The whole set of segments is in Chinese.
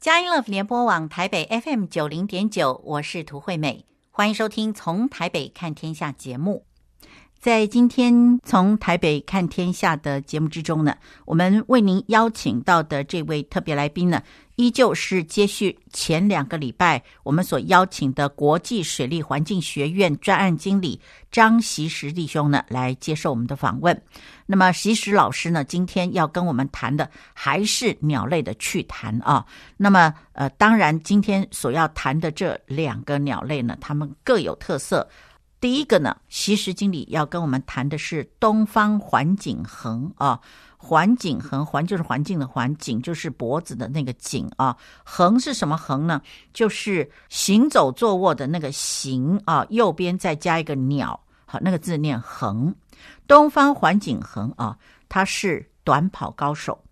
佳音乐联播网台北 FM 九零点九，我是涂惠美，欢迎收听《从台北看天下》节目。在今天从台北看天下的节目之中呢，我们为您邀请到的这位特别来宾呢，依旧是接续前两个礼拜我们所邀请的国际水利环境学院专案经理张习实弟兄呢，来接受我们的访问。那么习时老师呢，今天要跟我们谈的还是鸟类的趣谈啊。那么呃，当然今天所要谈的这两个鸟类呢，它们各有特色。第一个呢，习时经理要跟我们谈的是东方环颈鴴啊，环颈鴴，环就是环境的环，颈就是脖子的那个颈啊，鴴是什么鴴呢？就是行走坐卧的那个行啊，右边再加一个鸟，好，那个字念鴴。东方环景恒啊，他是短跑高手。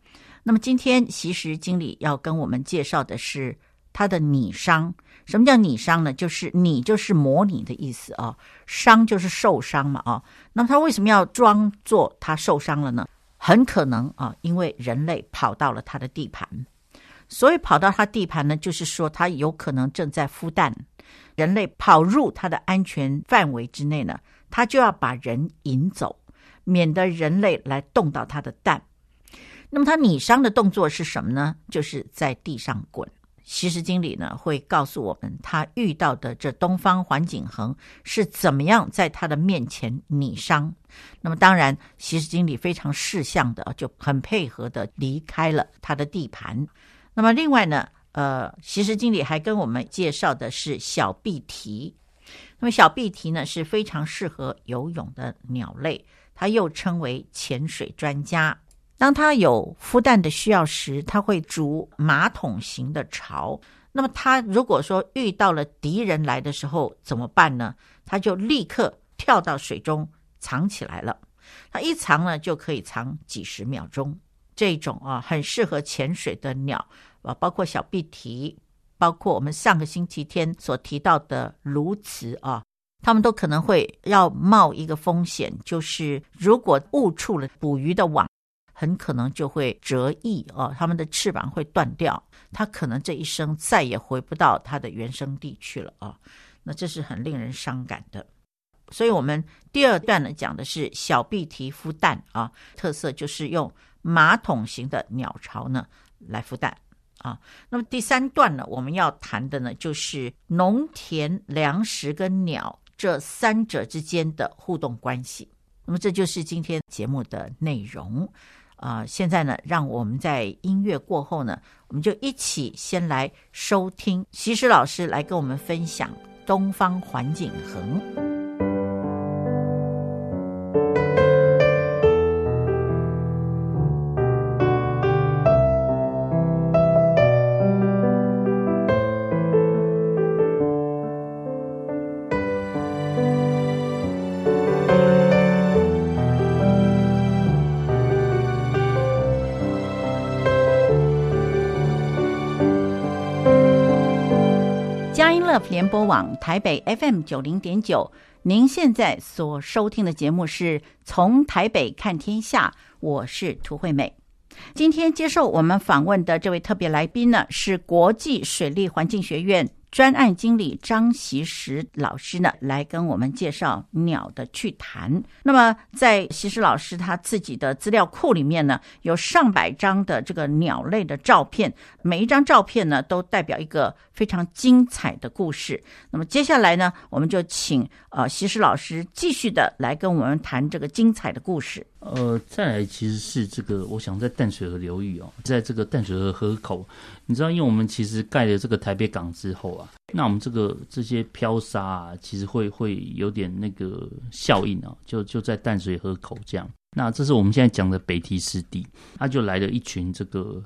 那么今天其实经理要跟我们介绍的是他的拟伤。什么叫拟伤呢？就是拟就是模拟的意思啊，伤就是受伤嘛啊。那么他为什么要装作他受伤了呢？很可能啊，因为人类跑到了他的地盘，所以跑到他地盘呢，就是说他有可能正在孵蛋。人类跑入他的安全范围之内呢，他就要把人引走，免得人类来动到他的蛋。那么他拟伤的动作是什么呢？就是在地上滚。锡时经理呢会告诉我们，他遇到的这东方环颈鴴是怎么样在他的面前拟伤。那么当然，锡时经理非常识相的就很配合的离开了他的地盘。那么另外呢，呃，锡时经理还跟我们介绍的是小臂鹈。那么小臂鹈呢是非常适合游泳的鸟类，它又称为潜水专家。当它有孵蛋的需要时，它会筑马桶型的巢。那么，它如果说遇到了敌人来的时候怎么办呢？它就立刻跳到水中藏起来了。它一藏呢，就可以藏几十秒钟。这种啊，很适合潜水的鸟啊，包括小臂鹈，包括我们上个星期天所提到的鸬鹚啊，他们都可能会要冒一个风险，就是如果误触了捕鱼的网。很可能就会折翼哦，他们的翅膀会断掉，它可能这一生再也回不到它的原生地去了啊。那这是很令人伤感的。所以，我们第二段呢讲的是小臂提孵蛋啊，特色就是用马桶型的鸟巢呢来孵蛋啊。那么第三段呢，我们要谈的呢就是农田、粮食跟鸟这三者之间的互动关系。那么这就是今天节目的内容。啊、呃，现在呢，让我们在音乐过后呢，我们就一起先来收听其实老师来跟我们分享东方环境恒。播网台北 FM 九零点九，您现在所收听的节目是从台北看天下，我是涂惠美。今天接受我们访问的这位特别来宾呢，是国际水利环境学院专案经理张习实老师呢，来跟我们介绍鸟的趣谈。那么，在习实老师他自己的资料库里面呢，有上百张的这个鸟类的照片，每一张照片呢，都代表一个非常精彩的故事。那么接下来呢，我们就请呃习实老师继续的来跟我们谈这个精彩的故事。呃，再来其实是这个，我想在淡水河流域哦，在这个淡水河河口，你知道，因为我们其实盖了这个台北港之后啊，那我们这个这些漂沙啊，其实会会有点那个效应啊，就就在淡水河口这样。那这是我们现在讲的北堤湿地，它就来了一群这个。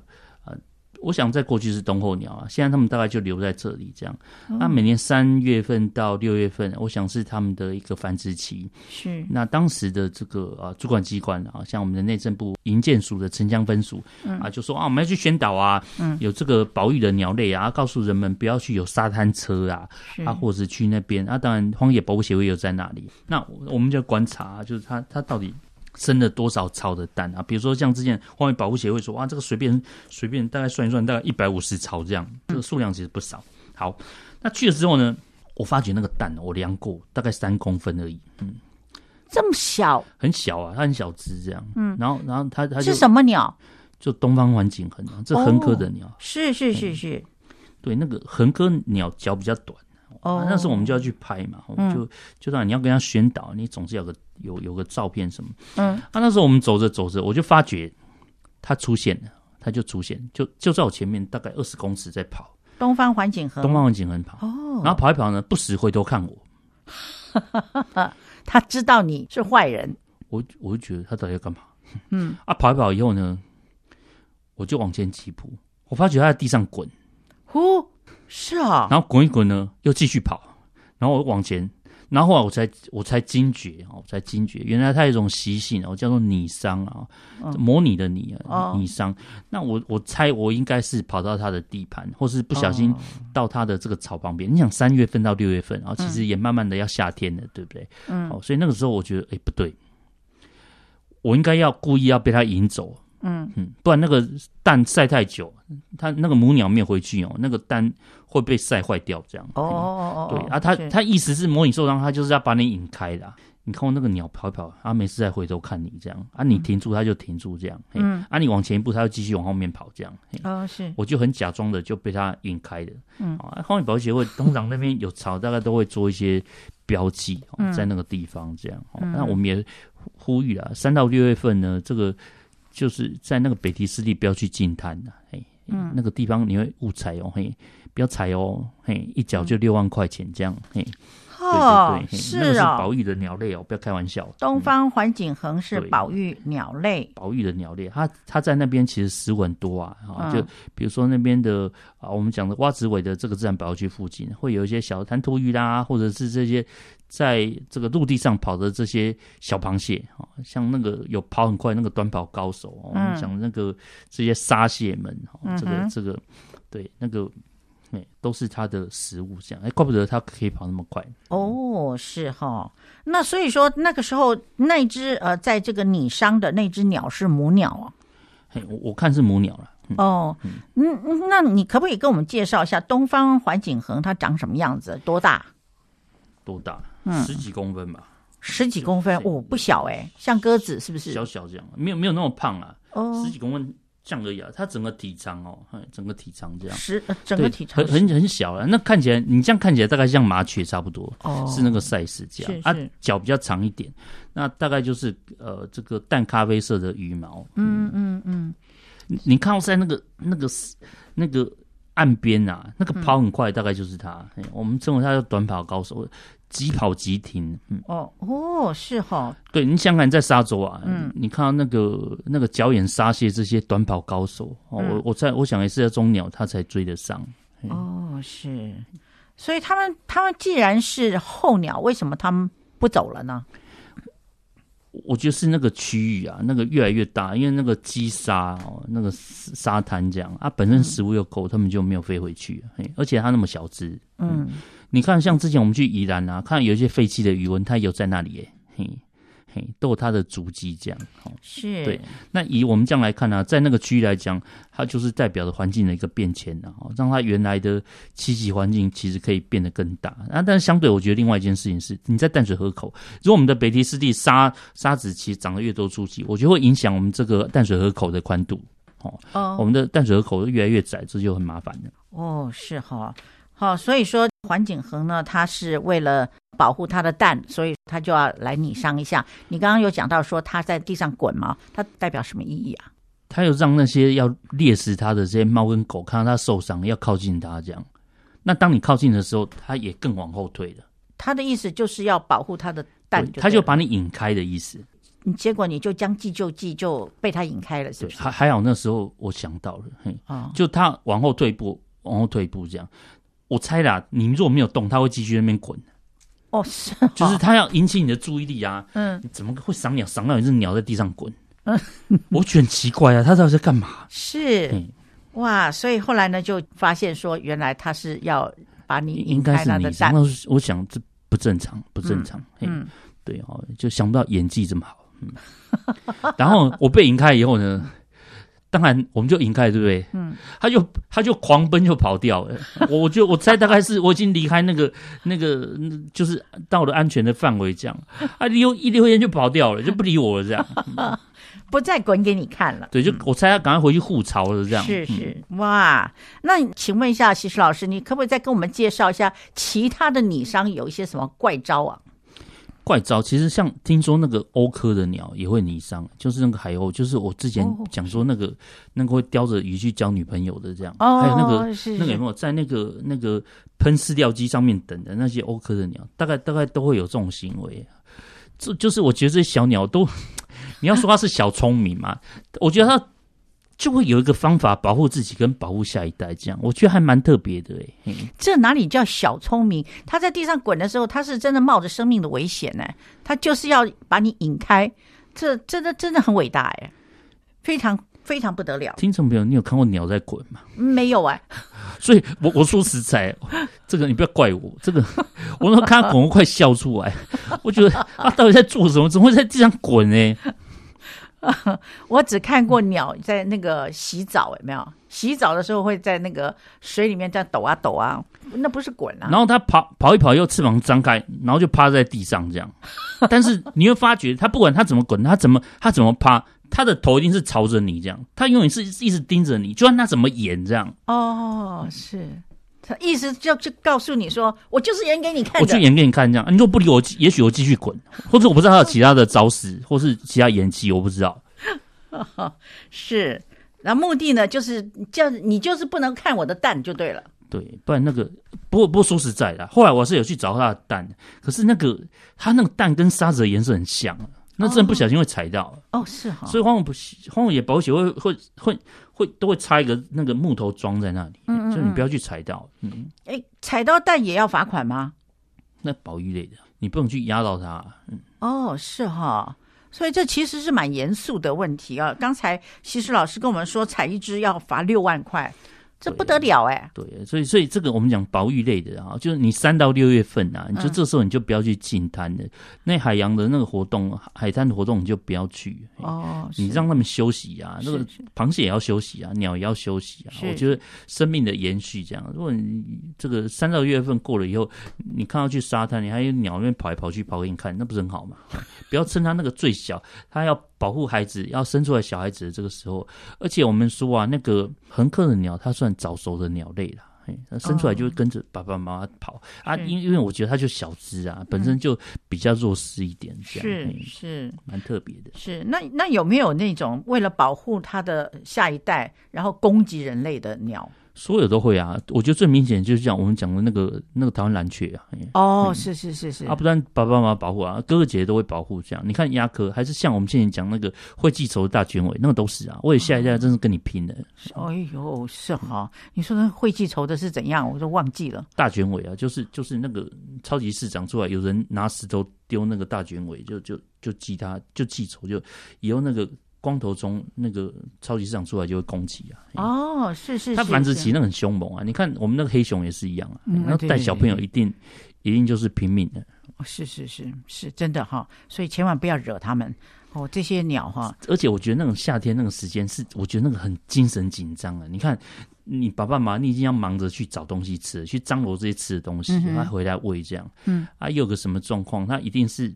我想在过去是冬候鸟啊，现在他们大概就留在这里这样。那每年三月份到六月份，我想是他们的一个繁殖期。是。那当时的这个啊主管机关啊，像我们的内政部营建署的城乡分署啊，就说啊我们要去宣导啊，有这个保育的鸟类啊，告诉人们不要去有沙滩车啊，啊或者去那边啊。当然荒野保护协会又在那里。那我们就观察，就是他他到底生了多少巢的蛋啊？比如说像之前荒野保护协会说，哇，这个随便随便大概算一算，大概一百五十巢这样，这个数量其实不少。好，那去了之后呢，我发觉那个蛋我量过，大概三公分而已，嗯，这么小，很小啊，它很小只这样，嗯，然后然后它它是什么鸟？就东方环颈鴴啊，这恒科的鸟，哦、是是是是、嗯，对，那个恒科鸟脚比较短。哦，那时候我们就要去拍嘛，我们就就让你要跟他宣导，你总是有个有有个照片什么。嗯，啊，那时候我们走着走着，我就发觉他出现了，他就出现，就就在我前面大概二十公尺在跑。东方环颈鴴，东方环颈鴴跑。哦，然后跑一跑呢，不时回头看我。他知道你是坏人。我我就觉得他到底要干嘛？嗯，啊，跑一跑以后呢，我就往前几步，我发觉他在地上滚。呼。是啊，然后滚一滚呢，又继续跑，然后我往前，然后后来我才我才惊觉哦，我才惊觉，原来它有一种习性哦，叫做拟伤啊，模拟的拟啊，拟伤。那我我猜我应该是跑到它的地盘，或是不小心到它的这个草旁边。你想三月份到六月份，然后其实也慢慢的要夏天了，对不对？嗯，哦，所以那个时候我觉得，哎，不对，我应该要故意要被它引走。嗯嗯，不然那个蛋晒太久，它那个母鸟没有回去哦，那个蛋会被晒坏掉。这样哦哦哦，对啊，他他意思是模拟受伤，他就是要把你引开的。你看我那个鸟跑一跑，它没事再回头看你这样啊，你停住它就停住这样，嗯啊，你往前一步它就继续往后面跑这样。哦，是，我就很假装的就被它引开的。嗯啊，荒野保护协会通常那边有草，大概都会做一些标记在那个地方这样。那我们也呼吁啊，三到六月份呢，这个。就是在那个北堤湿地不要去净滩的，嘿，嗯，那个地方你会误踩哦，嘿，不要踩哦，嘿，一脚就六万块钱这样，嘿，哦，对对对，是啊，那个是保育的鸟类哦，不要开玩笑。东方环景恒是保育鸟类，保育的鸟类，它它在那边其实食物很多啊，啊，就比如说那边的啊，我们讲的蛙子尾的这个自然保护区附近，会有一些小弹涂鱼啦，或者是这些。在这个陆地上跑的这些小螃蟹啊，像那个有跑很快那个短跑高手，我们讲那个这些沙蟹们，这个这个对那个哎都是它的食物，这样哎，怪不得它可以跑那么快。哦，是哈，那所以说那个时候那只呃，在这个拟伤的那只鸟是母鸟啊？嘿，我我看是母鸟了。哦，嗯，那你可不可以跟我们介绍一下东方环颈鴴它长什么样子？多大？多大？嗯十几公分吧，嗯、十几公分哦，不小哎，像鸽子是不是？小小这样，没有没有那么胖啊。哦，十几公分这样而已啊。它整个体长哦，整个体长这样，十整个体长很很很小了。那看起来，你这样看起来大概像麻雀差不多，哦，是那个 size 这样。是是啊，脚比较长一点，那大概就是呃这个淡咖啡色的羽毛。嗯嗯嗯，你你看在那个那个那个岸边啊，那个跑很快，大概就是它。嗯、我们称为它叫短跑高手。即跑即停，嗯，哦哦，是哈，对，你想想在沙洲啊，嗯，你看到那个那个脚眼沙蟹这些短跑高手，哦，我我在我想也是在中鸟，它才追得上。哦，是，所以他们他们既然是候鸟，为什么他们不走了呢？我觉得是那个区域啊，那个越来越大，因为那个积沙哦，那个沙滩这样啊，本身食物又够，他们就没有飞回去，而且它那么小只，嗯。你看，像之前我们去宜兰啊，看有一些废弃的鱼塭，它有在那里耶，嘿，嘿，都有它的足迹，这样，是，对。那以我们这样来看呢、啊，在那个区域来讲，它就是代表着环境的一个变迁然后让它原来的栖息环境其实可以变得更大。啊，但是相对，我觉得另外一件事情是，你在淡水河口，如果我们的北堤湿地沙沙子其实长得越多足迹，我觉得会影响我们这个淡水河口的宽度，哦，哦，我们的淡水河口越来越窄，这就很麻烦了。哦，是哈。好，所以说环景恒呢，他是为了保护他的蛋，所以他就要来拟伤一下。你刚刚有讲到说他在地上滚嘛，它代表什么意义啊？他有让那些要猎食他的这些猫跟狗看到他受伤，要靠近他这样。那当你靠近的时候，他也更往后退了。他的意思就是要保护他的蛋，他就把你引开的意思。你结果你就将计就计，就被他引开了，是不是？还还好那时候我想到了，嘿，哦、就他往后退一步，往后退一步这样。我猜啦，你如果没有动，它会继续在那边滚。哦，是哦，就是它要引起你的注意力啊。嗯，怎么会赏鸟赏到一只鸟在地上滚？嗯，我觉得很奇怪啊，它到底在干嘛？是，嗯、哇，所以后来呢，就发现说，原来它是要把你引开是你，我想这不正常，不正常。嗯，嗯对哦，就想不到演技这么好。嗯，然后我被引开以后呢，当然我们就引开，对不对？嗯，他就他就狂奔就跑掉了。我就我猜大概是我已经离开那个那个，就是到了安全的范围，这样啊溜一溜烟就跑掉了，就不理我了，这样。嗯 不再滚给你看了。对，就我猜他赶快回去护巢了，这样。是是，哇，那请问一下，西施老师，你可不可以再跟我们介绍一下其他的女商有一些什么怪招啊？怪招，其实像听说那个欧科的鸟也会拟伤，就是那个海鸥，就是我之前讲说那个、哦、那个会叼着鱼去交女朋友的这样。哦，还有那个那个有没有在那个那个喷饲料机上面等的那些欧科的鸟，大概大概都会有这种行为。这就是我觉得这些小鸟都。你要说它是小聪明嘛？我觉得它就会有一个方法保护自己跟保护下一代，这样我觉得还蛮特别的哎。这哪里叫小聪明？他在地上滚的时候，他是真的冒着生命的危险呢。他就是要把你引开，这真的真的很伟大哎，非常非常不得了。听众朋友，你有看过鸟在滚吗？没有哎。所以我我说实在，这个你不要怪我，这个我那看它滚，我快笑出来。我觉得他到底在做什么？怎么会在地上滚呢？我只看过鸟在那个洗澡，有没有？洗澡的时候会在那个水里面这样抖啊抖啊，那不是滚啊。然后它跑跑一跑，又翅膀张开，然后就趴在地上这样。但是你会发觉，它不管它怎么滚，它怎么它怎么趴，它的头一定是朝着你这样，它永远是一直盯着你，就算它怎么演这样。哦，是。他意思就就告诉你说，我就是演给你看的，我就演给你看这样。你如果不理我，也许我继续滚，或者我不知道他有其他的招式，或是其他演技，我不知道。是，那目的呢，就是叫你就是不能看我的蛋就对了。对，不然那个不过不过说实在的，后来我是有去找他的蛋，可是那个他那个蛋跟沙子的颜色很像。那真的不小心会踩到。哦，是哈，所以荒野荒野保险会会会会都会插一个那个木头桩在那里，嗯，就你不要去踩到，嗯，哎，踩到蛋也要罚款吗？那保育类的，你不能去压到它，嗯，哦，是哈，所以这其实是蛮严肃的问题啊。刚才西施老师跟我们说，踩一只要罚六万块。这不得了哎、欸！对，所以所以这个我们讲保育类的啊，就是你三到六月份啊，你就这时候你就不要去净滩的，那海洋的那个活动，海滩的活动你就不要去哦。你让他们休息啊，那个螃蟹也要休息啊，鸟也要休息啊。我觉得生命的延续这样，如果你这个三到六月份过了以后，你看到去沙滩，你还有鸟那边跑来跑去跑给你看，那不是很好吗？不要趁它那个最小，它要。保护孩子要生出来小孩子的这个时候，而且我们说啊，那个横科的鸟，它算早熟的鸟类了，它生出来就会跟着爸爸妈妈跑、哦、啊。因因为我觉得它就小只啊，本身就比较弱势一点，这样是是蛮特别的。是那那有没有那种为了保护它的下一代，然后攻击人类的鸟？所有都会啊，我觉得最明显就是讲我们讲的那个那个台湾蓝雀啊。哦，嗯、是是是是，啊，不但爸爸妈妈保护啊，哥哥姐姐都会保护。这样，你看鸭科，还是像我们现在讲那个会记仇的大卷尾，那个都是啊。为了下一代，真是跟你拼的。哎呦，是哈，你说那会记仇的是怎样？我都忘记了。大卷尾啊，就是就是那个超级市长出来，有人拿石头丢那个大卷尾，就就就记他，就记仇，就以后那个。光头中那个超级市场出来就会攻击啊！哦，是是，是，它繁殖期那很凶猛啊！你看我们那个黑熊也是一样啊，然后带小朋友一定一定就是拼命的。是是是是真的哈，所以千万不要惹他们哦。这些鸟哈，而且我觉得那种夏天那个时间是，我觉得那个很精神紧张啊！你看你爸爸妈妈，你已经要忙着去找东西吃，去张罗这些吃的东西，他、嗯、回来喂这样，嗯啊，又有个什么状况，他一定是。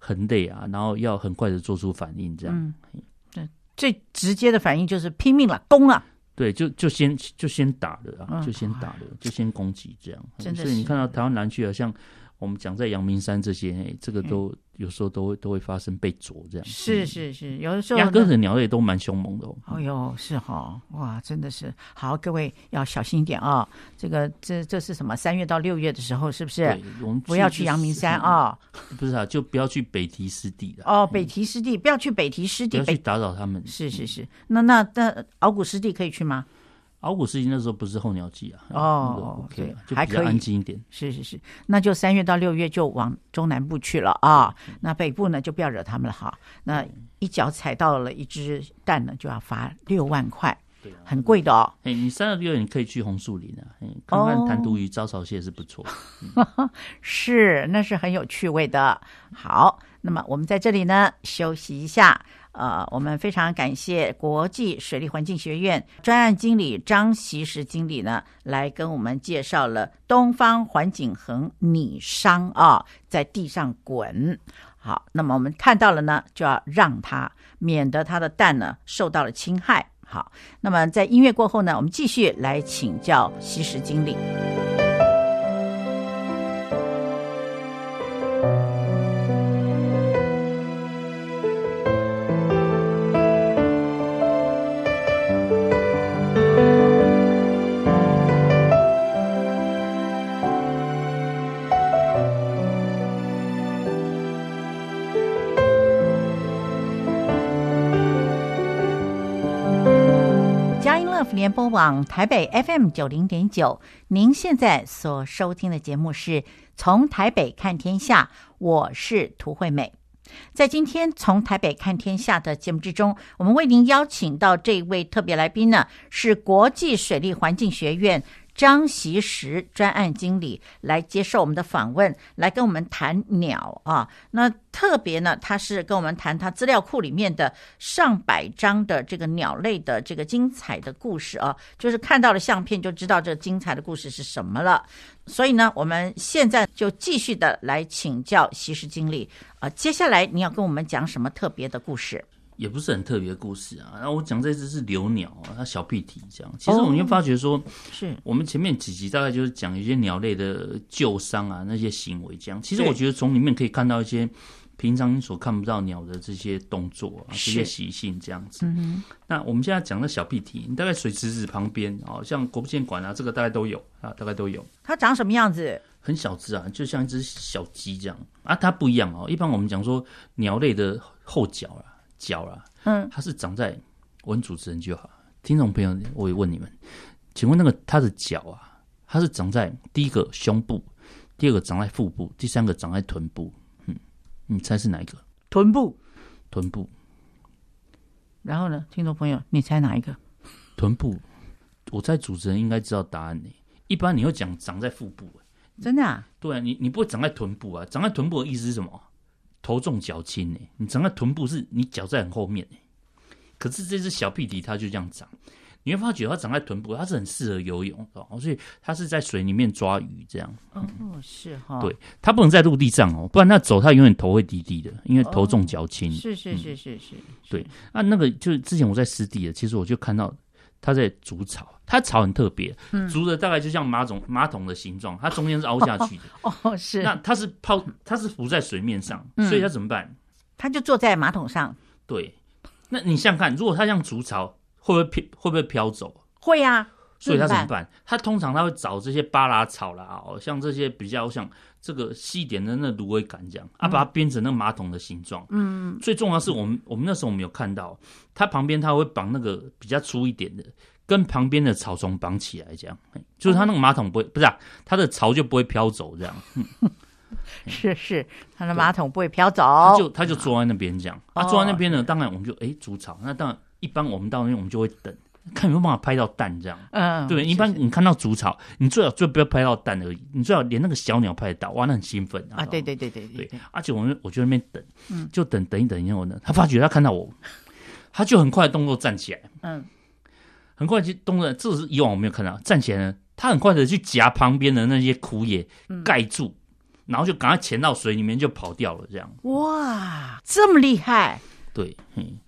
很累啊，然后要很快的做出反应，这样。嗯，对，最直接的反应就是拼命了，攻了。对，就就先就先打了啊，就先打了，就先攻击这样。真的，所以你看到台湾南区好，像。我们讲在阳明山这些，哎，这个都、嗯、有时候都会都会发生被啄这样。是是是，有的时候。鸭科的鸟类都蛮凶猛的哦。哎呦，是哈，哇，真的是好，各位要小心一点啊、哦。这个这这是什么？三月到六月的时候，是不是？我们不要去阳明山啊、哦。不是啊，就不要去北堤湿地了。哦，北堤湿地，不要去北堤湿地，不要去打扰他们。是是是，那那那鳌鼓湿地可以去吗？鳌鼓湿地那时候不是候鸟季啊，哦，OK，还可以安静一点。是是是，那就三月到六月就往中南部去了啊。那北部呢就不要惹他们了哈。那一脚踩到了一只蛋呢，就要罚六万块，对，很贵的哦。哎，你三到六月你可以去红树林啊，看看弹涂鱼、招潮蟹是不错。是，那是很有趣味的。好，那么我们在这里呢休息一下。呃，我们非常感谢国际水利环境学院专案经理张锡时经理呢，来跟我们介绍了东方环景恒拟商啊，在地上滚。好，那么我们看到了呢，就要让它，免得它的蛋呢受到了侵害。好，那么在音乐过后呢，我们继续来请教锡时经理。播网台北 FM 九零点九，您现在所收听的节目是从台北看天下，我是涂惠美。在今天从台北看天下的节目之中，我们为您邀请到这位特别来宾呢，是国际水利环境学院。张习石专案经理来接受我们的访问，来跟我们谈鸟啊。那特别呢，他是跟我们谈他资料库里面的上百张的这个鸟类的这个精彩的故事啊，就是看到了相片就知道这精彩的故事是什么了。所以呢，我们现在就继续的来请教锡时经理啊，接下来你要跟我们讲什么特别的故事？也不是很特别的故事啊。然后我讲这只是留鸟啊，它小屁体这样。其实我们就发觉说，是我们前面几集大概就是讲一些鸟类的旧伤啊，那些行为这样。其实我觉得从里面可以看到一些平常你所看不到鸟的这些动作啊，这些习性这样子。那我们现在讲的小屁体，你大概水池子旁边啊，像国父纪念馆啊，这个大概都有啊，大概都有。它长什么样子？很小只啊，就像一只小鸡这样啊。它不一样哦。一般我们讲说鸟类的后脚啊。脚啊，嗯，它是长在问主持人就好。听众朋友，我也问你们，请问那个它的脚啊，它是长在第一个胸部，第二个长在腹部，第三个长在臀部。嗯，你猜是哪一个？臀部，臀部。然后呢，听众朋友，你猜哪一个？臀部。我猜主持人应该知道答案呢。一般你会讲长在腹部，真的啊？对啊，你你不会长在臀部啊？长在臀部的意思是什么？头重脚轻呢，你长在臀部是你脚在很后面呢。可是这只小屁蹄它就这样长，你会发觉它长在臀部，它是很适合游泳的，所以它是在水里面抓鱼这样。哦，是哈。对，它不能在陆地上哦，不然它走它永远头会低低的，因为头重脚轻。是是是是是。对，那那个就是之前我在湿地的，其实我就看到它在筑巢。它巢很特别，煮的大概就像马桶马桶的形状，它中间是凹下去的。哦，是。那它是泡，它是浮在水面上，所以它怎么办？它就坐在马桶上。对。那你想想看，如果它像竹巢，会不会飘？会不会飘走？会呀。所以他怎么办？他通常他会找这些巴拉草啦，哦，像这些比较像这个细点的那芦苇杆这样，啊，把它编成那个马桶的形状。嗯。最重要是，我们我们那时候我们有看到，它旁边它会绑那个比较粗一点的。跟旁边的草丛绑起来，这样，就是它那个马桶不会，不是啊，它的巢就不会飘走，这样。是是，他的马桶不会飘走，他就他就坐在那边这样。啊坐在那边呢，当然我们就哎筑草。那当然，一般我们到那边我们就会等，看有没有办法拍到蛋这样。嗯，对，一般你看到竹草，你最好就不要拍到蛋而已，你最好连那个小鸟拍得到，哇，那很兴奋啊！对对对对对，而且我们我就在那边等，就等等一等以后呢，他发觉他看到我，他就很快的动作站起来，嗯。很快就动作，这是以往我没有看到。站起来呢，他很快的去夹旁边的那些枯叶盖住，嗯、然后就赶快潜到水里面就跑掉了。这样哇，这么厉害！对，嗯，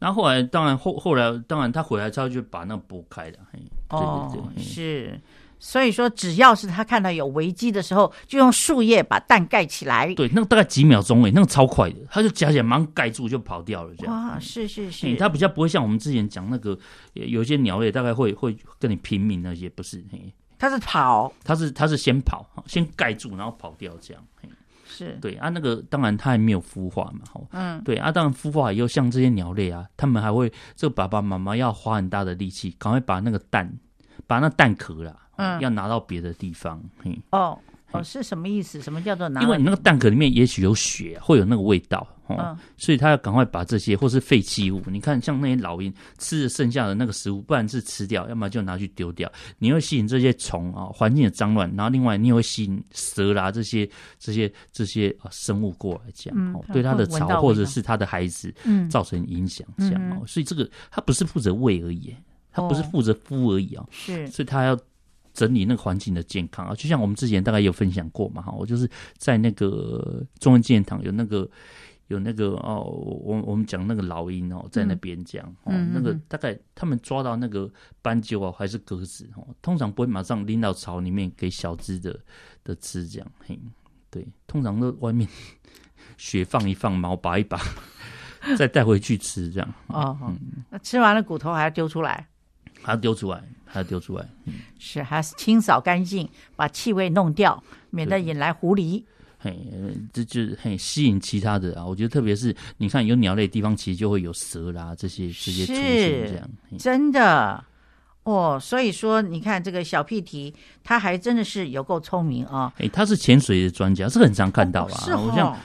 然后后来当然后后来当然他回来之后就把那个拨开了。嘿，哦，对对对，是。所以说，只要是他看到有危机的时候，就用树叶把蛋盖起来。对，那个大概几秒钟诶，那个超快的，他就夹起来马上盖住就跑掉了。这样哇，是是是，他比较不会像我们之前讲那个，有一些鸟类大概会会跟你拼命那些，不是？嘿，他是跑，他是他是先跑，先盖住然后跑掉这样。嘿，是对啊，那个当然它还没有孵化嘛，哈，嗯，对啊，当然孵化以后，像这些鸟类啊，它们还会这个爸爸妈妈要花很大的力气，赶快把那个蛋，把那蛋壳啦。嗯，要拿到别的地方。哦哦，是什么意思？什么叫做拿？因为你那个蛋壳里面也许有血，会有那个味道。哦，嗯、所以他要赶快把这些或是废弃物，你看像那些老鹰吃的剩下的那个食物，不然是吃掉，要么就拿去丢掉。你会吸引这些虫啊，环境的脏乱，然后另外你也会吸引蛇啦这些这些这些啊生物过来，这样、嗯、对它的巢或者是它的孩子造成影响，这样哦。所以这个它不是负责喂而已，它不是负责孵而已啊，是，所以它要。整理那个环境的健康啊，就像我们之前大概有分享过嘛，哈，我就是在那个中央纪念堂有那个有那个哦，我我们讲那个老鹰哦，在那边讲哦，那个大概他们抓到那个斑鸠啊，还是鸽子哦，通常不会马上拎到巢里面给小只的的吃，这样嘿，对，通常都外面血放一放，毛拔一拔，再带回去吃这样。哦，嗯，那吃完了骨头还要丢出来。还要丢出来，还要丢出来，嗯、是还是清扫干净，把气味弄掉，免得引来狐狸。嘿，这就是很吸引其他的啊！我觉得特别是你看有鸟类的地方，其实就会有蛇啦，这些这些出现这样。真的哦，所以说你看这个小屁蹄，它还真的是有够聪明啊！哎，他是潜水的专家，是很常看到啊。哦、是哦，像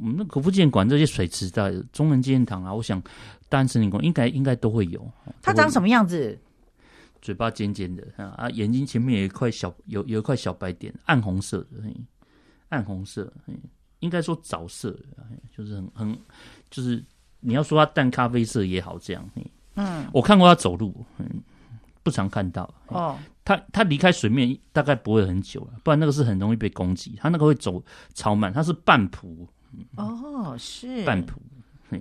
我们那国父纪念馆这些水池在中人纪念堂啊，我想大安森林公园应该应该都会有。它长什么样子？嘴巴尖尖的啊，眼睛前面有一块小有有一块小白点，暗红色的，暗红色，应该说枣色，就是很很就是你要说它淡咖啡色也好，这样，嗯，我看过它走路，嗯，不常看到哦，它它离开水面大概不会很久了，不然那个是很容易被攻击，它那个会走超慢，它是半蹼，哦，是半蹼，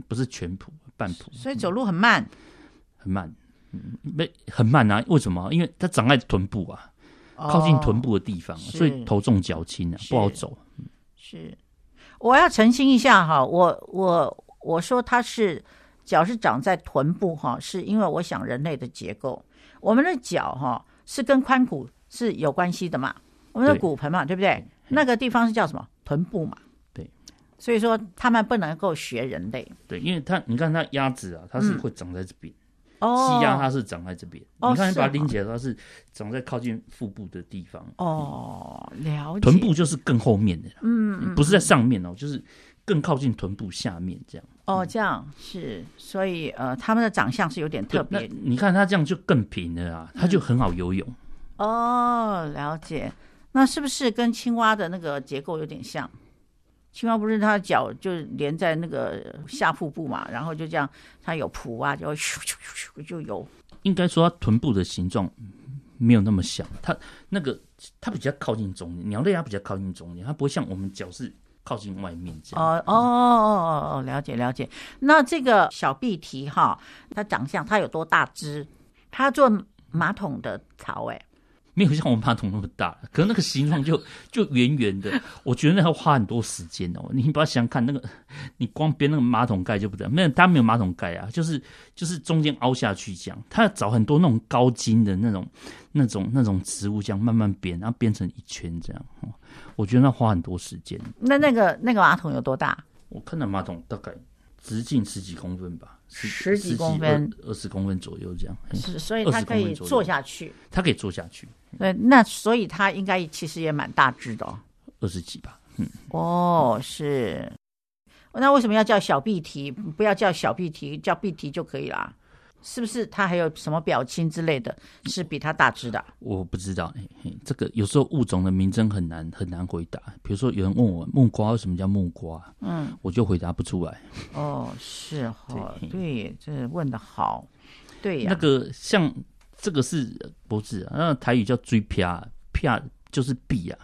不是全蹼，半蹼，所以走路很慢，很慢。嗯，没很慢啊？为什么？因为它长在臀部啊，靠近臀部的地方，所以头重脚轻啊，不好走。是，我要澄清一下哈，我我我说它是脚是长在臀部哈，是因为我想人类的结构，我们的脚哈是跟髋骨是有关系的嘛，我们的骨盆嘛，对不对？那个地方是叫什么？臀部嘛。对，所以说他们不能够学人类。对，因为它你看它鸭子啊，它是会长在这边。鸡鸭它是长在这边，哦、你看你把它拎起来，它是长在靠近腹部的地方。哦，了解。臀部就是更后面的，嗯，不是在上面哦，就是更靠近臀部下面这样。哦，这样是，所以呃，他们的长相是有点特别。你看它这样就更平了啊，它就很好游泳。嗯、哦，了解。那是不是跟青蛙的那个结构有点像？青蛙不是它的脚就连在那个下腹部嘛，然后就这样，它有蹼啊，就咻咻咻咻就有。应该说它臀部的形状没有那么小，它那个它比较靠近中间，鸟类它比较靠近中间，它不会像我们脚是靠近外面这样。哦哦哦哦哦，了解了解。那这个小碧蹄哈，它长相它有多大只？它做马桶的槽哎。没有像我们马桶那么大，可是那个形状就 就圆圆的，我觉得那要花很多时间哦。你不要想看那个，你光编那个马桶盖就不对，没有，它没有马桶盖啊，就是就是中间凹下去这样，它要找很多那种高筋的那种那种那种植物这样慢慢编，然后编成一圈这样。我觉得那花很多时间。那那个那个马桶有多大？我看到马桶大概直径十几公分吧。十几公分，二十公分左右这样，是，所以它可以坐下去，它可以坐下去。对，那所以它应该其实也蛮大只的哦，二十几吧。嗯，哦，是。那为什么要叫小臂蹄？不要叫小臂蹄，叫臂蹄就可以了。是不是他还有什么表亲之类的？是比他大只的？我不知道，嘿嘿，这个有时候物种的名称很难很难回答。比如说有人问我木瓜为什么叫木瓜，嗯，我就回答不出来。哦，是哈，对，对，这问的好，对呀。那个像这个是不是啊？那台语叫追啪啪，就是避啊，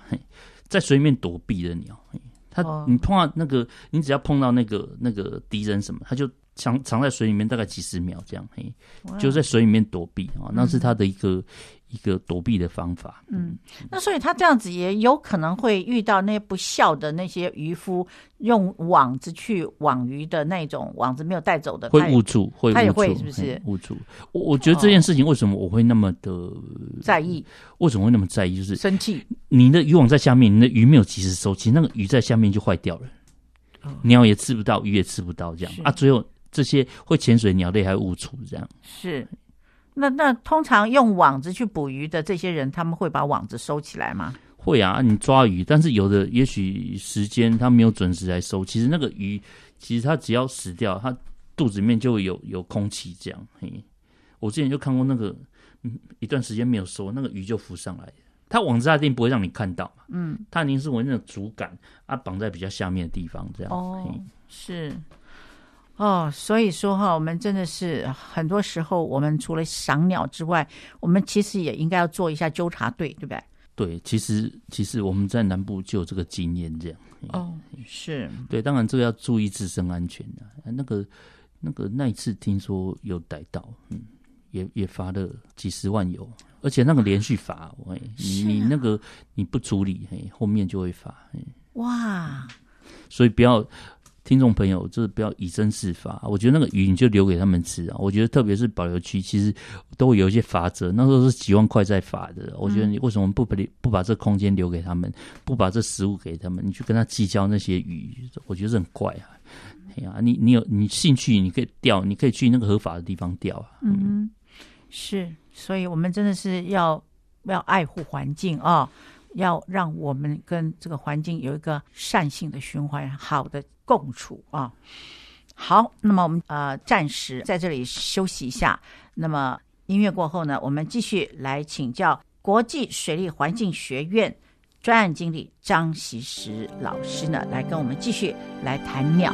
在水面躲避的鸟。它你碰到那个，你只要碰到那个那个敌人什么，它就。藏藏在水里面大概几十秒这样，嘿，就在水里面躲避啊，那是他的一个、嗯、一个躲避的方法。嗯，那所以他这样子也有可能会遇到那些不孝的那些渔夫用网子去网鱼的那种网子没有带走的，会误触，会他也会是不是误触？我我觉得这件事情为什么我会那么的在意？为什么会那么在意？就是生气，你的渔网在下面，你的鱼没有及时收，其实那个鱼在下面就坏掉了，鸟也吃不到，鱼也吃不到，这样啊，最后。这些会潜水鸟类还误触这样是，那那通常用网子去捕鱼的这些人，他们会把网子收起来吗？会啊，你抓鱼，但是有的也许时间他没有准时来收，其实那个鱼，其实它只要死掉，它肚子里面就会有有空气这样。嘿，我之前就看过那个，嗯，一段时间没有收，那个鱼就浮上来，它网子一定不会让你看到嘛，嗯，它一定是我那种竹竿啊绑在比较下面的地方这样。哦，是。哦，所以说哈，我们真的是很多时候，我们除了赏鸟之外，我们其实也应该要做一下纠察队，对不对？对，其实其实我们在南部就有这个经验，这样。哦，是。对，当然这个要注意自身安全的。那个那个那一次听说有逮到，嗯，也也罚了几十万有，而且那个连续罚，喂，你你那个你不处理，嘿，后面就会罚。哇，所以不要。听众朋友，就是不要以身试法。我觉得那个鱼你就留给他们吃啊。我觉得特别是保留区，其实都会有一些法则。那时候是几万块在罚的。我觉得你为什么不把不把这空间留给他们，不把这食物给他们？你去跟他计较那些鱼，我觉得很怪啊。哎呀，你你有你兴趣，你可以钓，你可以去那个合法的地方钓啊。嗯，是，所以我们真的是要要爱护环境啊。要让我们跟这个环境有一个善性的循环，好的共处啊。好，那么我们呃暂时在这里休息一下。那么音乐过后呢，我们继续来请教国际水利环境学院专案经理张习石老师呢，来跟我们继续来谈鸟。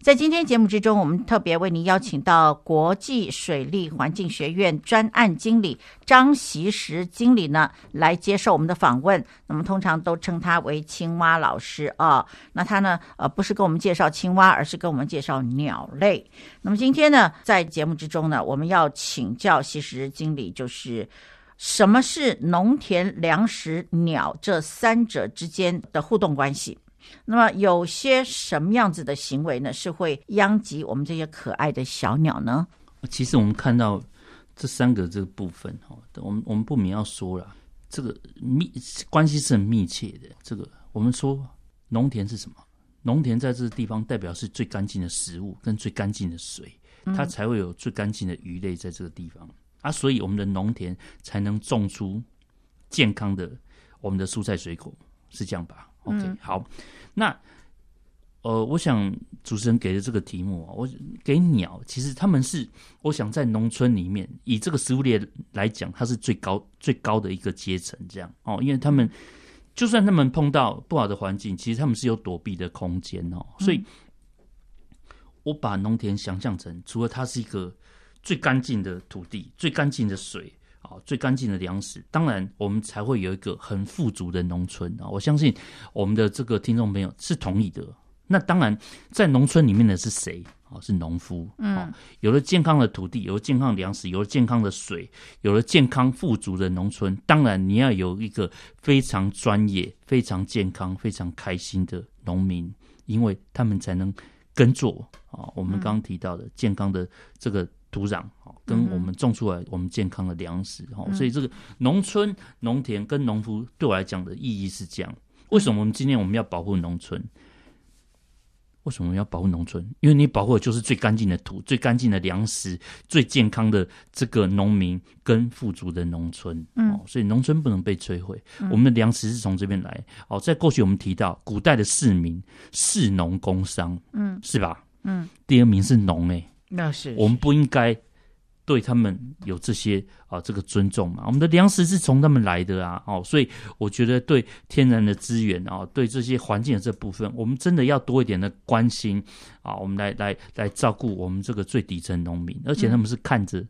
在今天节目之中，我们特别为您邀请到国际水利环境学院专案经理张习石经理呢，来接受我们的访问。那么通常都称他为青蛙老师啊。那他呢，呃，不是跟我们介绍青蛙，而是跟我们介绍鸟类。那么今天呢，在节目之中呢，我们要请教锡时经理，就是什么是农田、粮食、鸟这三者之间的互动关系？那么有些什么样子的行为呢，是会殃及我们这些可爱的小鸟呢？其实我们看到这三个这个部分哈，我们我们不免要说了，这个密关系是很密切的。这个我们说农田是什么？农田在这个地方代表是最干净的食物跟最干净的水，它才会有最干净的鱼类在这个地方、嗯、啊，所以我们的农田才能种出健康的我们的蔬菜水果，是这样吧？OK，、嗯、好。那，呃，我想主持人给的这个题目啊，我给鸟，其实他们是，我想在农村里面，以这个食物链来讲，它是最高最高的一个阶层，这样哦，因为他们就算他们碰到不好的环境，其实他们是有躲避的空间哦，所以，我把农田想象成，除了它是一个最干净的土地、最干净的水。啊，最干净的粮食，当然我们才会有一个很富足的农村啊！我相信我们的这个听众朋友是同意的。那当然，在农村里面的是谁啊？是农夫。嗯，有了健康的土地，有了健康粮食，有了健康的水，有了健康富足的农村，当然你要有一个非常专业、非常健康、非常开心的农民，因为他们才能耕作啊。我们刚刚提到的健康的这个。土壤跟我们种出来我们健康的粮食哦，嗯、所以这个农村农田跟农夫对我来讲的意义是这样。为什么我们今天我们要保护农村？为什么要保护农村？因为你保护的就是最干净的土、最干净的粮食、最健康的这个农民跟富足的农村。嗯，所以农村不能被摧毁。我们的粮食是从这边来。哦，在过去我们提到古代的市民士农工商，嗯，是吧？嗯，第二名是农诶。那是我们不应该对他们有这些啊这个尊重嘛？我们的粮食是从他们来的啊，哦，所以我觉得对天然的资源啊，对这些环境的这部分，我们真的要多一点的关心啊，我们来来来照顾我们这个最底层农民，而且他们是看着、嗯、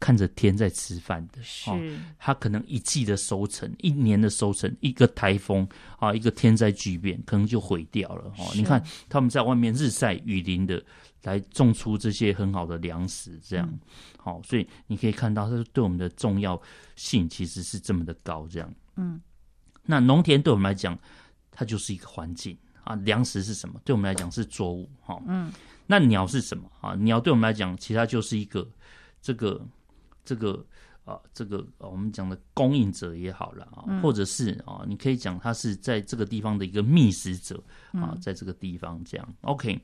看着天在吃饭的，是，他可能一季的收成，一年的收成，一个台风啊，一个天灾巨变，可能就毁掉了哦。你看他们在外面日晒雨淋的来种出这些很好的粮食，这样好，所以你可以看到它对我们的重要性其实是这么的高，这样。嗯，那农田对我们来讲，它就是一个环境。啊，粮食是什么？对我们来讲是作物，哈，嗯，那鸟是什么？啊，鸟对我们来讲，其实它就是一个这个这个。啊，这个我们讲的供应者也好了啊，或者是啊，你可以讲它是在这个地方的一个觅食者啊，在这个地方这样。OK，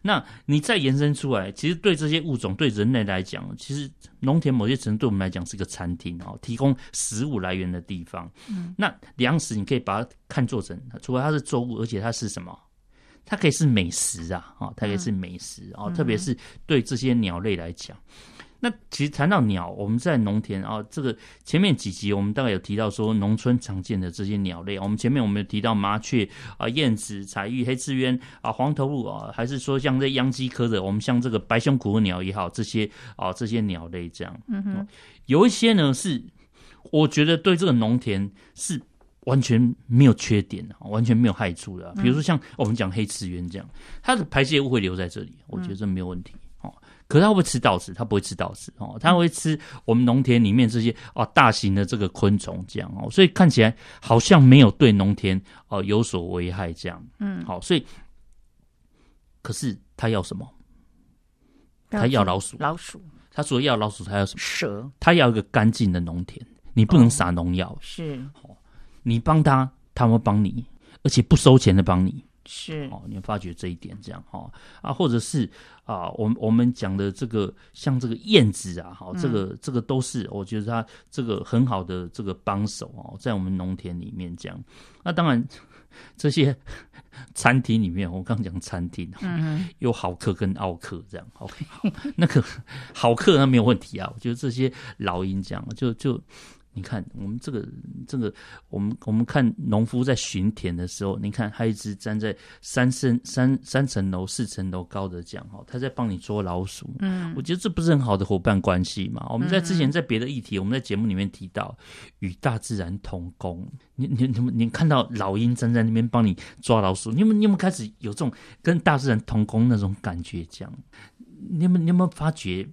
那你再延伸出来，其实对这些物种、对人类来讲，其实农田某些程度对我们来讲是个餐厅哦，提供食物来源的地方。嗯，那粮食你可以把它看作成，除了它是作物，而且它是什么？它可以是美食啊，啊，它可以是美食啊，特别是对这些鸟类来讲。那其实谈到鸟，我们在农田啊，这个前面几集我们大概有提到说，农村常见的这些鸟类，我们前面我们有提到麻雀啊、燕子、彩玉、黑翅鸢啊、黄头鹭啊，还是说像这秧鸡科的，我们像这个白胸苦鸟也好，这些啊这些鸟类这样，嗯哼，有一些呢是我觉得对这个农田是完全没有缺点的，完全没有害处的，比如说像我们讲黑翅鸢这样，它的排泄物会留在这里，我觉得这没有问题。可是它会不会吃稻子？它不会吃稻子哦，它会吃我们农田里面这些哦大型的这个昆虫这样哦，所以看起来好像没有对农田哦有所危害这样。嗯，好，所以可是它要什么？它要老鼠，老鼠。它除了要老鼠，它要什么？蛇。它要一个干净的农田，你不能撒农药。是，哦，你帮它，它会帮你，而且不收钱的帮你。是哦，你会发觉这一点这样哈啊，或者是啊，我们我们讲的这个像这个燕子啊，哈，这个这个都是我觉得它这个很好的这个帮手哦，在我们农田里面这样。那当然这些 餐厅里面，我刚讲餐厅，嗯，有好客跟奥客这样，OK，那个好客那没有问题啊，我觉得这些老鹰这样就就。你看，我们这个这个，我们我们看农夫在巡田的时候，你看他一直站在三层三三层楼、四层楼高的这样哈，他在帮你捉老鼠。嗯，我觉得这不是很好的伙伴关系嘛？我们在之前在别的议题，我们在节目里面提到与大自然同工。你你你们你看到老鹰站在那边帮你抓老鼠，你们你有没有开始有这种跟大自然同工那种感觉？这样，你们你有没有发觉？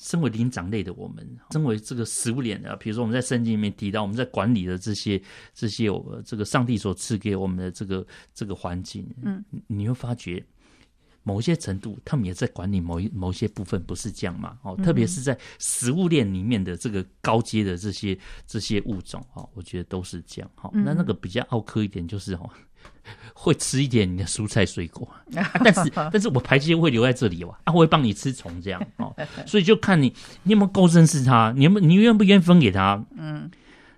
身为灵长类的我们，身为这个食物链的，比如说我们在圣经里面提到，我们在管理的这些这些，这个上帝所赐给我们的这个这个环境，嗯，你会发觉某些程度，他们也在管理某一某些部分，不是这样嘛？哦，特别是在食物链里面的这个高阶的这些这些物种，哦，我觉得都是这样。好，那那个比较奥科一点就是哦。会吃一点你的蔬菜水果，啊、但是 但是我排泄会留在这里哇，啊，会帮你吃虫这样哦，所以就看你你有没有够认识它，你有没有你愿不愿意分给他？嗯，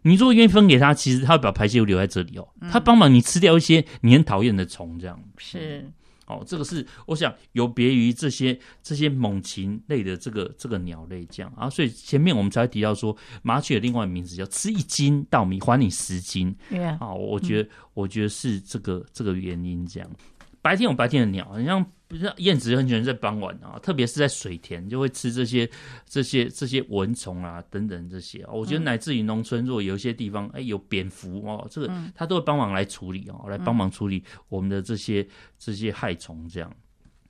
你如果愿意分给他，其实他会把排泄物留在这里哦，他帮忙你吃掉一些你很讨厌的虫这样。是。哦，这个是我想有别于这些这些猛禽类的这个这个鸟类这样啊，所以前面我们才会提到说，麻雀的另外一个名字叫吃一斤稻米还你十斤。啊我觉得、嗯、我觉得是这个这个原因这样。白天有白天的鸟，你像不是燕子很喜欢在傍晚啊，特别是在水田就会吃这些这些这些蚊虫啊等等这些。我觉得乃至于农村，如果有一些地方哎有蝙蝠哦，这个它都会帮忙来处理哦，来帮忙处理我们的这些这些害虫这样。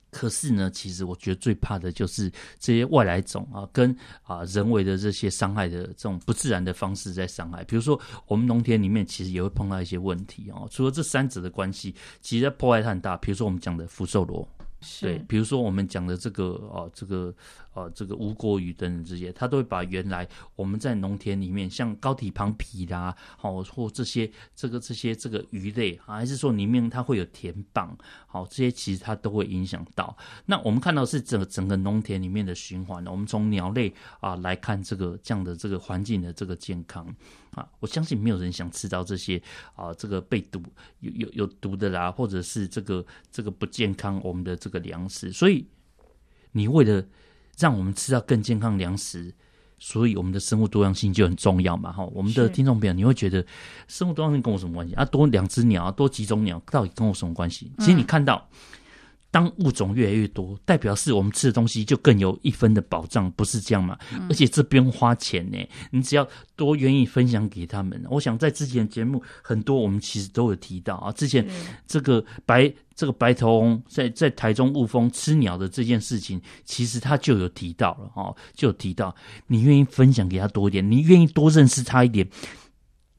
可是呢，其实我觉得最怕的就是这些外来种啊，跟啊人为的这些伤害的这种不自然的方式在伤害。比如说，我们农田里面其实也会碰到一些问题哦。除了这三者的关系，其实破坏它很大。比如说我们讲的福寿螺，是对，比如说我们讲的这个啊这个。呃，这个吴郭鱼等等这些，它都会把原来我们在农田里面，像高体旁皮啦，好或这些这个这些这个鱼类，还是说里面它会有田蚌，好这些其实它都会影响到。那我们看到是整个整个农田里面的循环，我们从鸟类啊来看这个这样的这个环境的这个健康啊，我相信没有人想吃到这些啊这个被毒有有有毒的啦，或者是这个这个不健康我们的这个粮食，所以你为了。让我们吃到更健康粮食，所以我们的生物多样性就很重要嘛！哈，我们的听众朋友，你会觉得生物多样性跟我什么关系啊？多两只鸟啊，多几种鸟，到底跟我什么关系？其实你看到当物种越来越多，代表是我们吃的东西就更有一分的保障，不是这样吗？嗯、而且这不用花钱呢，你只要多愿意分享给他们。我想在之前节目很多，我们其实都有提到啊，之前这个白这个白头翁在在台中雾峰吃鸟的这件事情，其实他就有提到了哦，就有提到你愿意分享给他多一点，你愿意多认识他一点。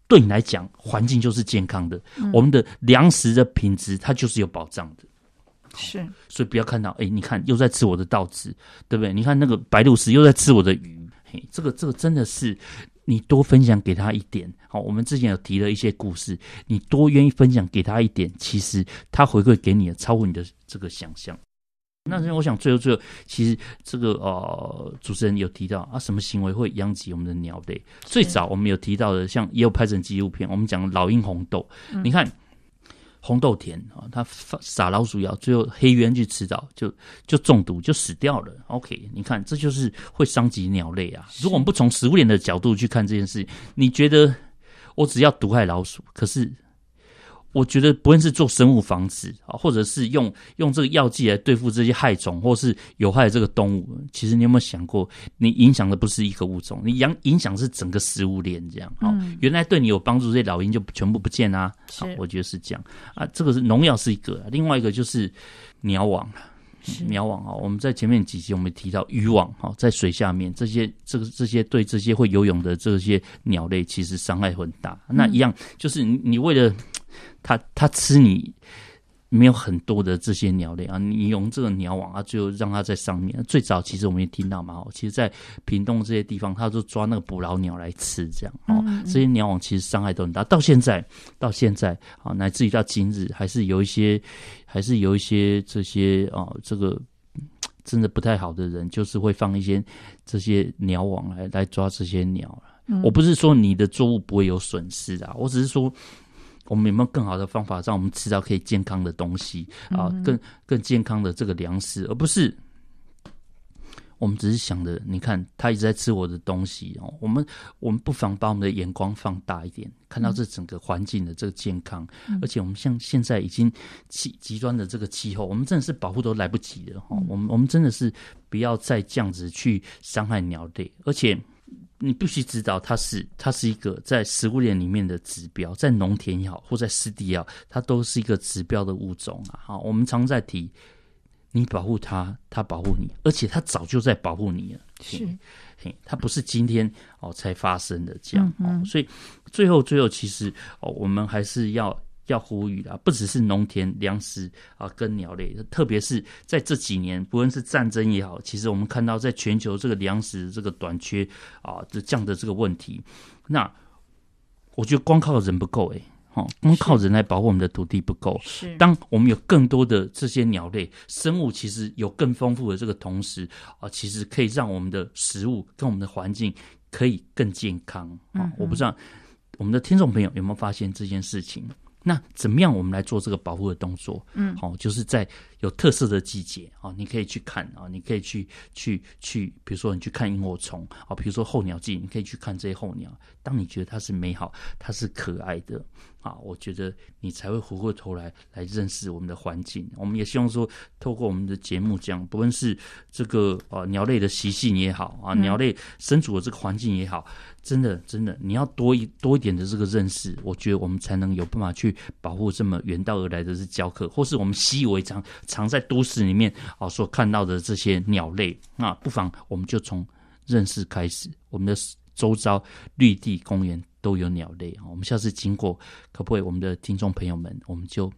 对你来讲，环境就是健康的，嗯、我们的粮食的品质它就是有保障的，是，所以不要看到，哎，你看又在吃我的稻子，对不对？你看那个白鹭鸶又在吃我的鱼，嘿，这个这个真的是你多分享给他一点，好，我们之前有提了一些故事，你多愿意分享给他一点，其实他回馈给你的超乎你的这个想象。那我想最后最后，其实这个呃，主持人有提到啊，什么行为会殃及我们的鸟类？最早我们有提到的，像也有拍成纪录片，我们讲老鹰红豆，嗯、你看红豆田啊，他撒老鼠药，最后黑鸢去吃到，就就中毒就死掉了。OK，你看这就是会伤及鸟类啊。如果我们不从食物链的角度去看这件事情，你觉得我只要毒害老鼠，可是？我觉得不论是做生物防治啊，或者是用用这个药剂来对付这些害虫，或是有害的这个动物，其实你有没有想过，你影响的不是一个物种，你影影响是整个食物链这样。嗯，原来对你有帮助这些老鹰就全部不见啊。好，我觉得是这样啊。这个是农药是一个，另外一个就是鸟网。鸟网啊，我们在前面几集我们提到渔网哈，在水下面这些这个这些对这些会游泳的这些鸟类，其实伤害很大。那一样就是你你为了。它它吃你没有很多的这些鸟类啊，你用这个鸟网啊，就让它在上面。最早其实我们也听到嘛，其实，在屏东这些地方，它就抓那个捕捞鸟来吃，这样哦。这些鸟网其实伤害都很大。到现在，到现在啊，乃至于到今日，还是有一些，还是有一些这些啊，这个真的不太好的人，就是会放一些这些鸟网来来抓这些鸟。我不是说你的作物不会有损失啊，我只是说。我们有没有更好的方法，让我们吃到可以健康的东西啊？更更健康的这个粮食，而不是我们只是想着，你看他一直在吃我的东西哦。我们我们不妨把我们的眼光放大一点，看到这整个环境的这个健康。而且我们像现在已经极极端的这个气候，我们真的是保护都来不及了哈。我们我们真的是不要再这样子去伤害鸟类，而且。你必须知道，它是它是一个在食物链里面的指标，在农田也好，或在湿地也好，它都是一个指标的物种啊。好，我们常在提，你保护它，它保护你，而且它早就在保护你了。是，嘿，它不是今天哦才发生的这样。嗯嗯。所以最后最后，其实哦，我们还是要。要呼吁啊，不只是农田粮食啊，跟鸟类，特别是在这几年，不论是战争也好，其实我们看到在全球这个粮食这个短缺啊，这这样的这个问题，那我觉得光靠人不够诶，哦，光靠人来保护我们的土地不够。是，当我们有更多的这些鸟类生物，其实有更丰富的这个同时啊，其实可以让我们的食物跟我们的环境可以更健康啊。我不知道我们的听众朋友有没有发现这件事情。那怎么样，我们来做这个保护的动作？嗯，好，就是在有特色的季节啊，你可以去看啊，你可以去去去，比如说你去看萤火虫啊，比如说候鸟季，你可以去看这些候鸟。当你觉得它是美好，它是可爱的啊，我觉得你才会回过头来来认识我们的环境。我们也希望说，透过我们的节目讲，不论是这个啊鸟类的习性也好啊，鸟类身处的这个环境也好。真的，真的，你要多一多一点的这个认识，我觉得我们才能有办法去保护这么远道而来的是教课，或是我们习以为常常在都市里面啊所看到的这些鸟类。那不妨我们就从认识开始，我们的周遭绿地公园都有鸟类啊。我们下次经过，可不可以我们的听众朋友们，我们就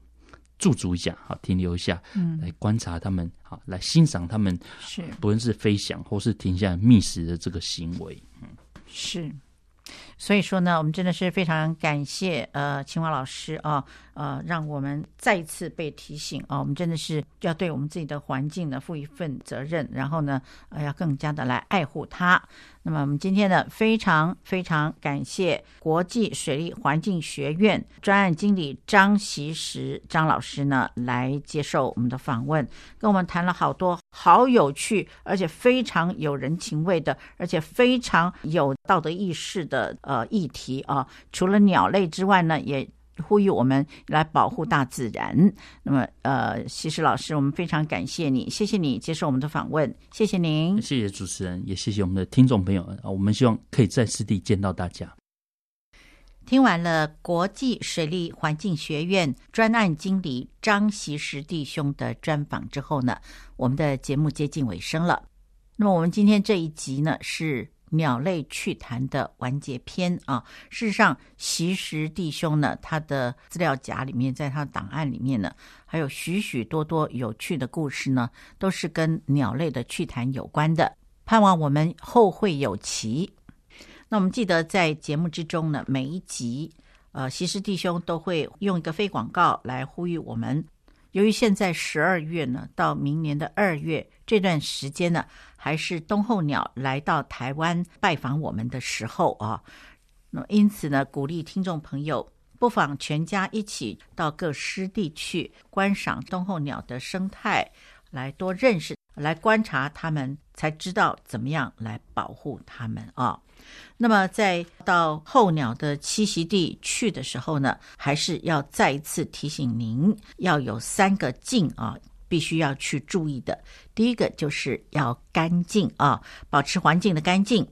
驻足一下，好停留一下，嗯，来观察他们，好来欣赏他们，是不论是飞翔或是停下来觅食的这个行为，嗯。是，所以说呢，我们真的是非常感谢呃青华老师啊，呃，让我们再一次被提醒啊，我们真的是要对我们自己的环境呢负一份责任，然后呢，呃，要更加的来爱护它。那么我们今天呢，非常非常感谢国际水利环境学院专案经理张习石张老师呢，来接受我们的访问，跟我们谈了好多好有趣，而且非常有人情味的，而且非常有道德意识的呃议题啊。除了鸟类之外呢，也呼吁我们来保护大自然。那么，呃，西施老师，我们非常感谢你，谢谢你接受我们的访问，谢谢您，谢谢主持人，也谢谢我们的听众朋友啊，我们希望可以在湿地见到大家。听完了国际水利环境学院专案经理张习实弟兄的专访之后呢，我们的节目接近尾声了。那么我们今天这一集呢是鸟类趣谈的完结篇啊。事实上，习实弟兄呢，他的资料夹里面，在他的档案里面呢，还有许许多多有趣的故事呢，都是跟鸟类的趣谈有关的。盼望我们后会有期。那我们记得在节目之中呢，每一集，呃，锡时弟兄都会用一个非广告来呼吁我们。由于现在十二月呢，到明年的二月这段时间呢，还是冬候鸟来到台湾拜访我们的时候啊。那因此呢，鼓励听众朋友不妨全家一起到各湿地去观赏冬候鸟的生态，来多认识，来观察它们，才知道怎么样来保护它们啊。那么，在到候鸟的栖息地去的时候呢，还是要再一次提醒您，要有三个净啊，必须要去注意的。第一个就是要干净啊，保持环境的干净。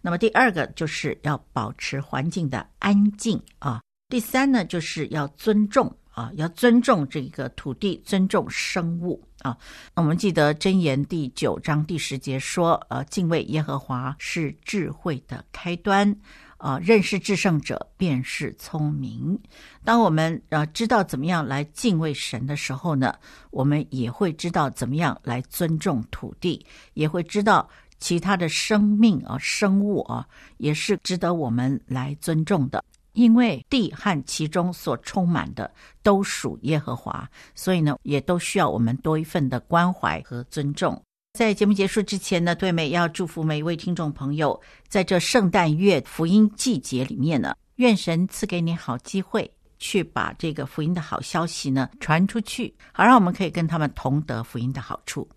那么第二个就是要保持环境的安静啊。第三呢，就是要尊重啊，要尊重这个土地，尊重生物。啊，我们记得箴言第九章第十节说，呃，敬畏耶和华是智慧的开端，啊，认识至圣者便是聪明。当我们呃知道怎么样来敬畏神的时候呢，我们也会知道怎么样来尊重土地，也会知道其他的生命啊、生物啊，也是值得我们来尊重的。因为地和其中所充满的都属耶和华，所以呢，也都需要我们多一份的关怀和尊重。在节目结束之前呢，对美要祝福每一位听众朋友，在这圣诞月福音季节里面呢，愿神赐给你好机会，去把这个福音的好消息呢传出去，好让我们可以跟他们同得福音的好处。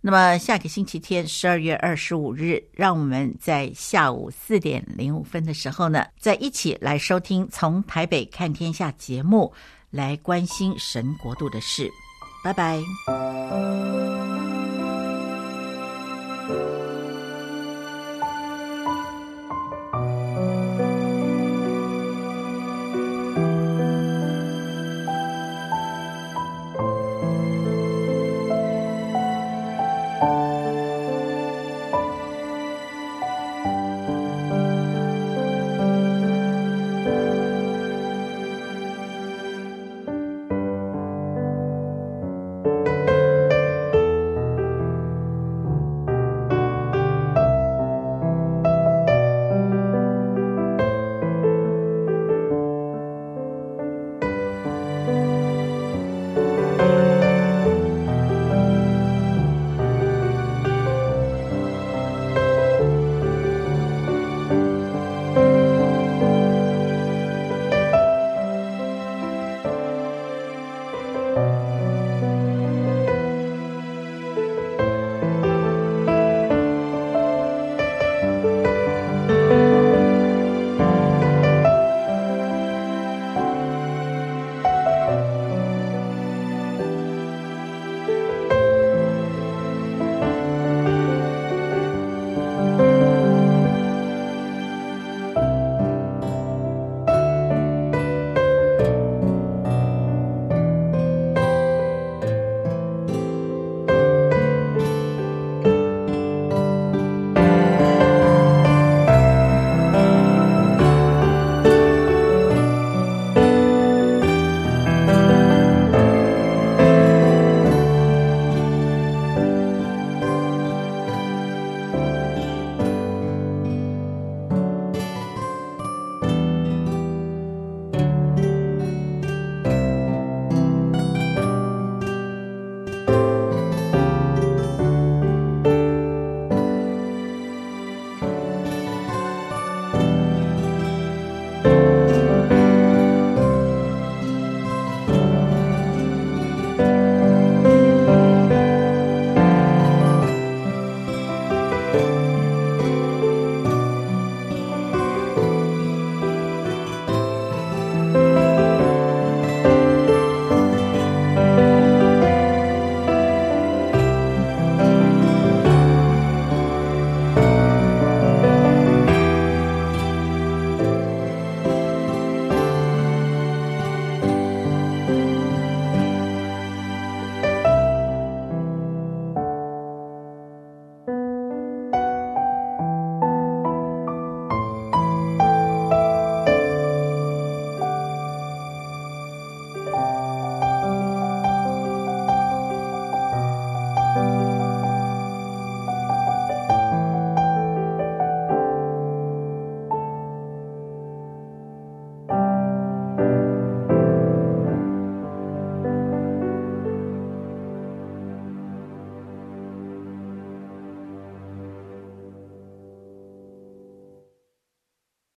那么下个星期天，十二月二十五日，让我们在下午四点零五分的时候呢，再一起来收听《从台北看天下》节目，来关心神国度的事。拜拜。